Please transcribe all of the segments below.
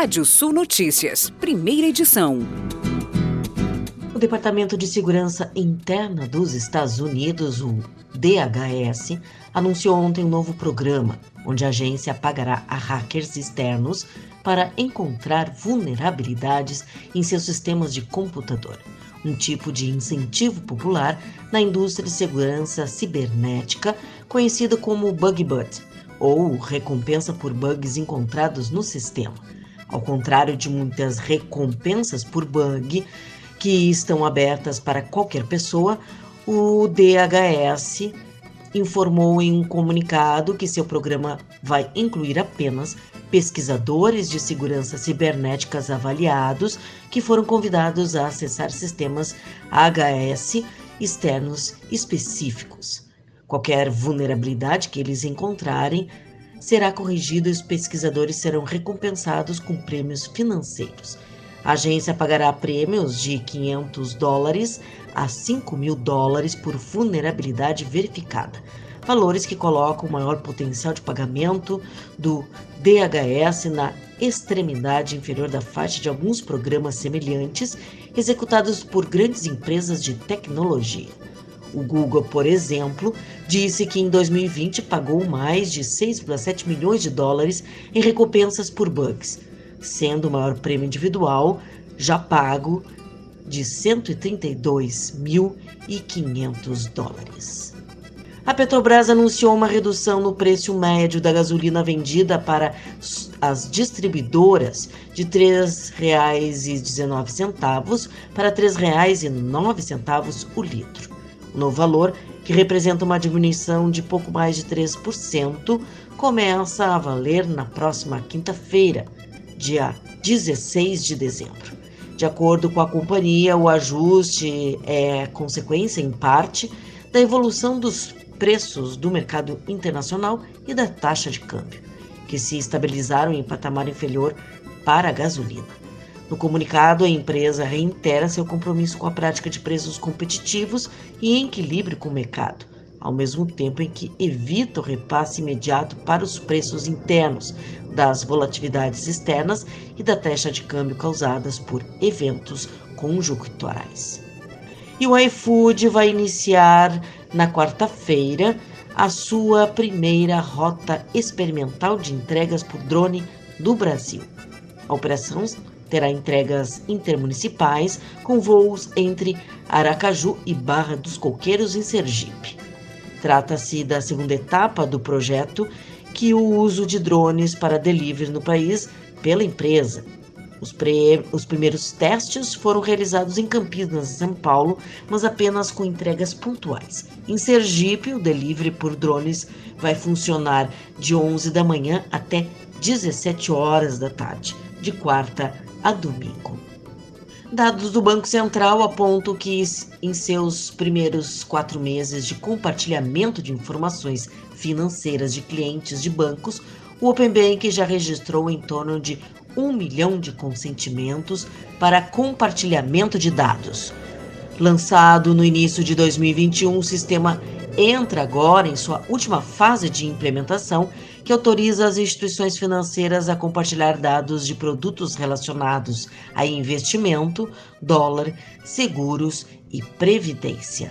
Rádio Sul Notícias, primeira edição. O Departamento de Segurança Interna dos Estados Unidos, o DHS, anunciou ontem um novo programa, onde a agência pagará a hackers externos para encontrar vulnerabilidades em seus sistemas de computador, um tipo de incentivo popular na indústria de segurança cibernética conhecida como Bug Butt, ou recompensa por bugs encontrados no sistema. Ao contrário de muitas recompensas por bug que estão abertas para qualquer pessoa, o DHS informou em um comunicado que seu programa vai incluir apenas pesquisadores de segurança cibernéticas avaliados que foram convidados a acessar sistemas HS externos específicos. Qualquer vulnerabilidade que eles encontrarem será corrigida e os pesquisadores serão recompensados com prêmios financeiros. A agência pagará prêmios de 500 dólares a 5 mil dólares por vulnerabilidade verificada, valores que colocam o maior potencial de pagamento do DHS na extremidade inferior da faixa de alguns programas semelhantes executados por grandes empresas de tecnologia. O Google, por exemplo, disse que em 2020 pagou mais de 6,7 milhões de dólares em recompensas por bugs, sendo o maior prêmio individual já pago de 132.500 dólares. A Petrobras anunciou uma redução no preço médio da gasolina vendida para as distribuidoras de R$ 3,19 para R$ 3,09 o litro. O novo valor, que representa uma diminuição de pouco mais de 3%, começa a valer na próxima quinta-feira, dia 16 de dezembro. De acordo com a companhia, o ajuste é consequência, em parte, da evolução dos preços do mercado internacional e da taxa de câmbio, que se estabilizaram em patamar inferior para a gasolina. No comunicado, a empresa reitera seu compromisso com a prática de preços competitivos e em equilíbrio com o mercado, ao mesmo tempo em que evita o repasse imediato para os preços internos das volatilidades externas e da taxa de câmbio causadas por eventos conjunturais. E o iFood vai iniciar na quarta-feira a sua primeira rota experimental de entregas por drone do Brasil. A operação terá entregas intermunicipais com voos entre Aracaju e Barra dos Coqueiros, em Sergipe. Trata-se da segunda etapa do projeto que o uso de drones para delivery no país pela empresa. Os, pre... Os primeiros testes foram realizados em Campinas, São Paulo, mas apenas com entregas pontuais. Em Sergipe, o delivery por drones vai funcionar de 11 da manhã até 17 horas da tarde, de quarta a domingo. Dados do Banco Central apontam que, em seus primeiros quatro meses de compartilhamento de informações financeiras de clientes de bancos, o Open Bank já registrou em torno de um milhão de consentimentos para compartilhamento de dados. Lançado no início de 2021, o sistema entra agora em sua última fase de implementação, que autoriza as instituições financeiras a compartilhar dados de produtos relacionados a investimento, dólar, seguros e previdência.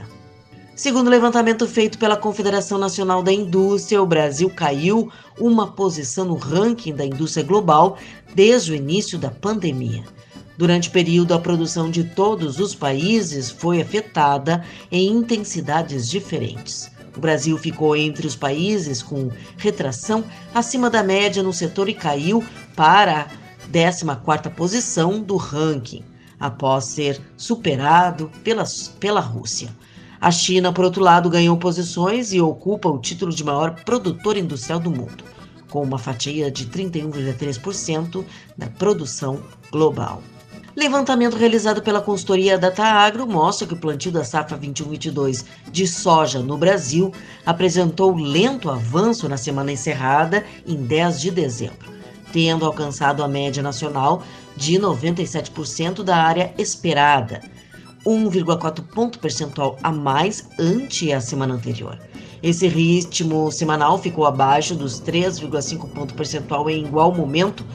Segundo o levantamento feito pela Confederação Nacional da Indústria, o Brasil caiu uma posição no ranking da indústria global desde o início da pandemia. Durante o período, a produção de todos os países foi afetada em intensidades diferentes. O Brasil ficou entre os países com retração acima da média no setor e caiu para a 14ª posição do ranking, após ser superado pela, pela Rússia. A China, por outro lado, ganhou posições e ocupa o título de maior produtor industrial do mundo, com uma fatia de 31,3% da produção global. Levantamento realizado pela consultoria Data Agro mostra que o plantio da safra 21-22 de soja no Brasil apresentou lento avanço na semana encerrada em 10 de dezembro, tendo alcançado a média nacional de 97% da área esperada, 1,4 ponto percentual a mais ante a semana anterior. Esse ritmo semanal ficou abaixo dos 3,5 ponto percentual em igual momento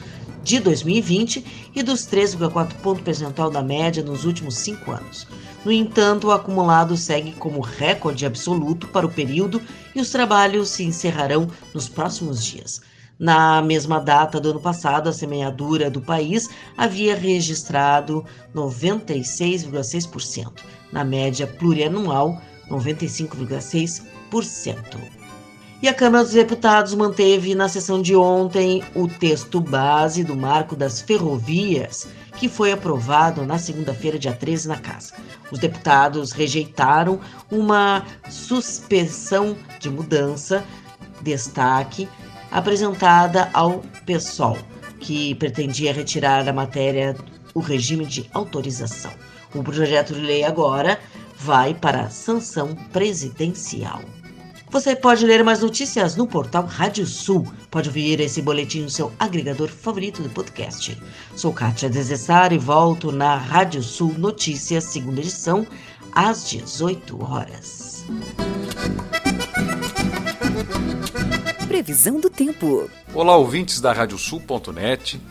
de 2020 e dos 3,4 ponto percentual da média nos últimos cinco anos. No entanto, o acumulado segue como recorde absoluto para o período e os trabalhos se encerrarão nos próximos dias. Na mesma data do ano passado, a semeadura do país havia registrado 96,6%, na média plurianual, 95,6%. E a Câmara dos Deputados manteve na sessão de ontem o texto base do Marco das Ferrovias, que foi aprovado na segunda-feira, dia 13, na Casa. Os deputados rejeitaram uma suspensão de mudança, destaque, apresentada ao PSOL, que pretendia retirar da matéria o regime de autorização. O projeto de lei agora vai para a sanção presidencial. Você pode ler mais notícias no portal Rádio Sul. Pode ouvir esse boletim no seu agregador favorito de podcast. Sou Kátia Desessar e volto na Rádio Sul Notícias, segunda edição, às 18 horas. Previsão do tempo. Olá, ouvintes da Radiosul.net.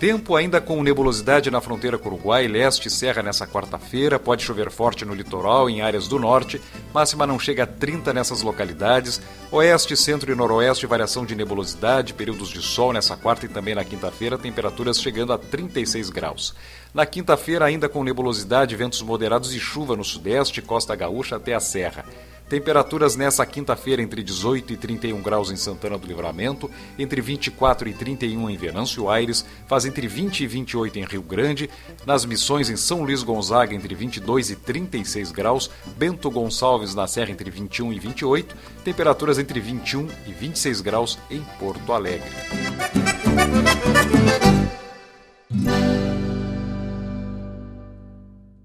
Tempo ainda com nebulosidade na fronteira com Uruguai, leste e serra nessa quarta-feira. Pode chover forte no litoral, em áreas do norte. Máxima não chega a 30 nessas localidades. Oeste, centro e noroeste, variação de nebulosidade, períodos de sol nessa quarta e também na quinta-feira, temperaturas chegando a 36 graus. Na quinta-feira, ainda com nebulosidade, ventos moderados e chuva no sudeste, costa gaúcha até a serra. Temperaturas nessa quinta-feira entre 18 e 31 graus em Santana do Livramento, entre 24 e 31 em Venâncio Aires, faz entre 20 e 28 em Rio Grande, nas Missões em São Luís Gonzaga entre 22 e 36 graus, Bento Gonçalves na Serra entre 21 e 28, temperaturas entre 21 e 26 graus em Porto Alegre.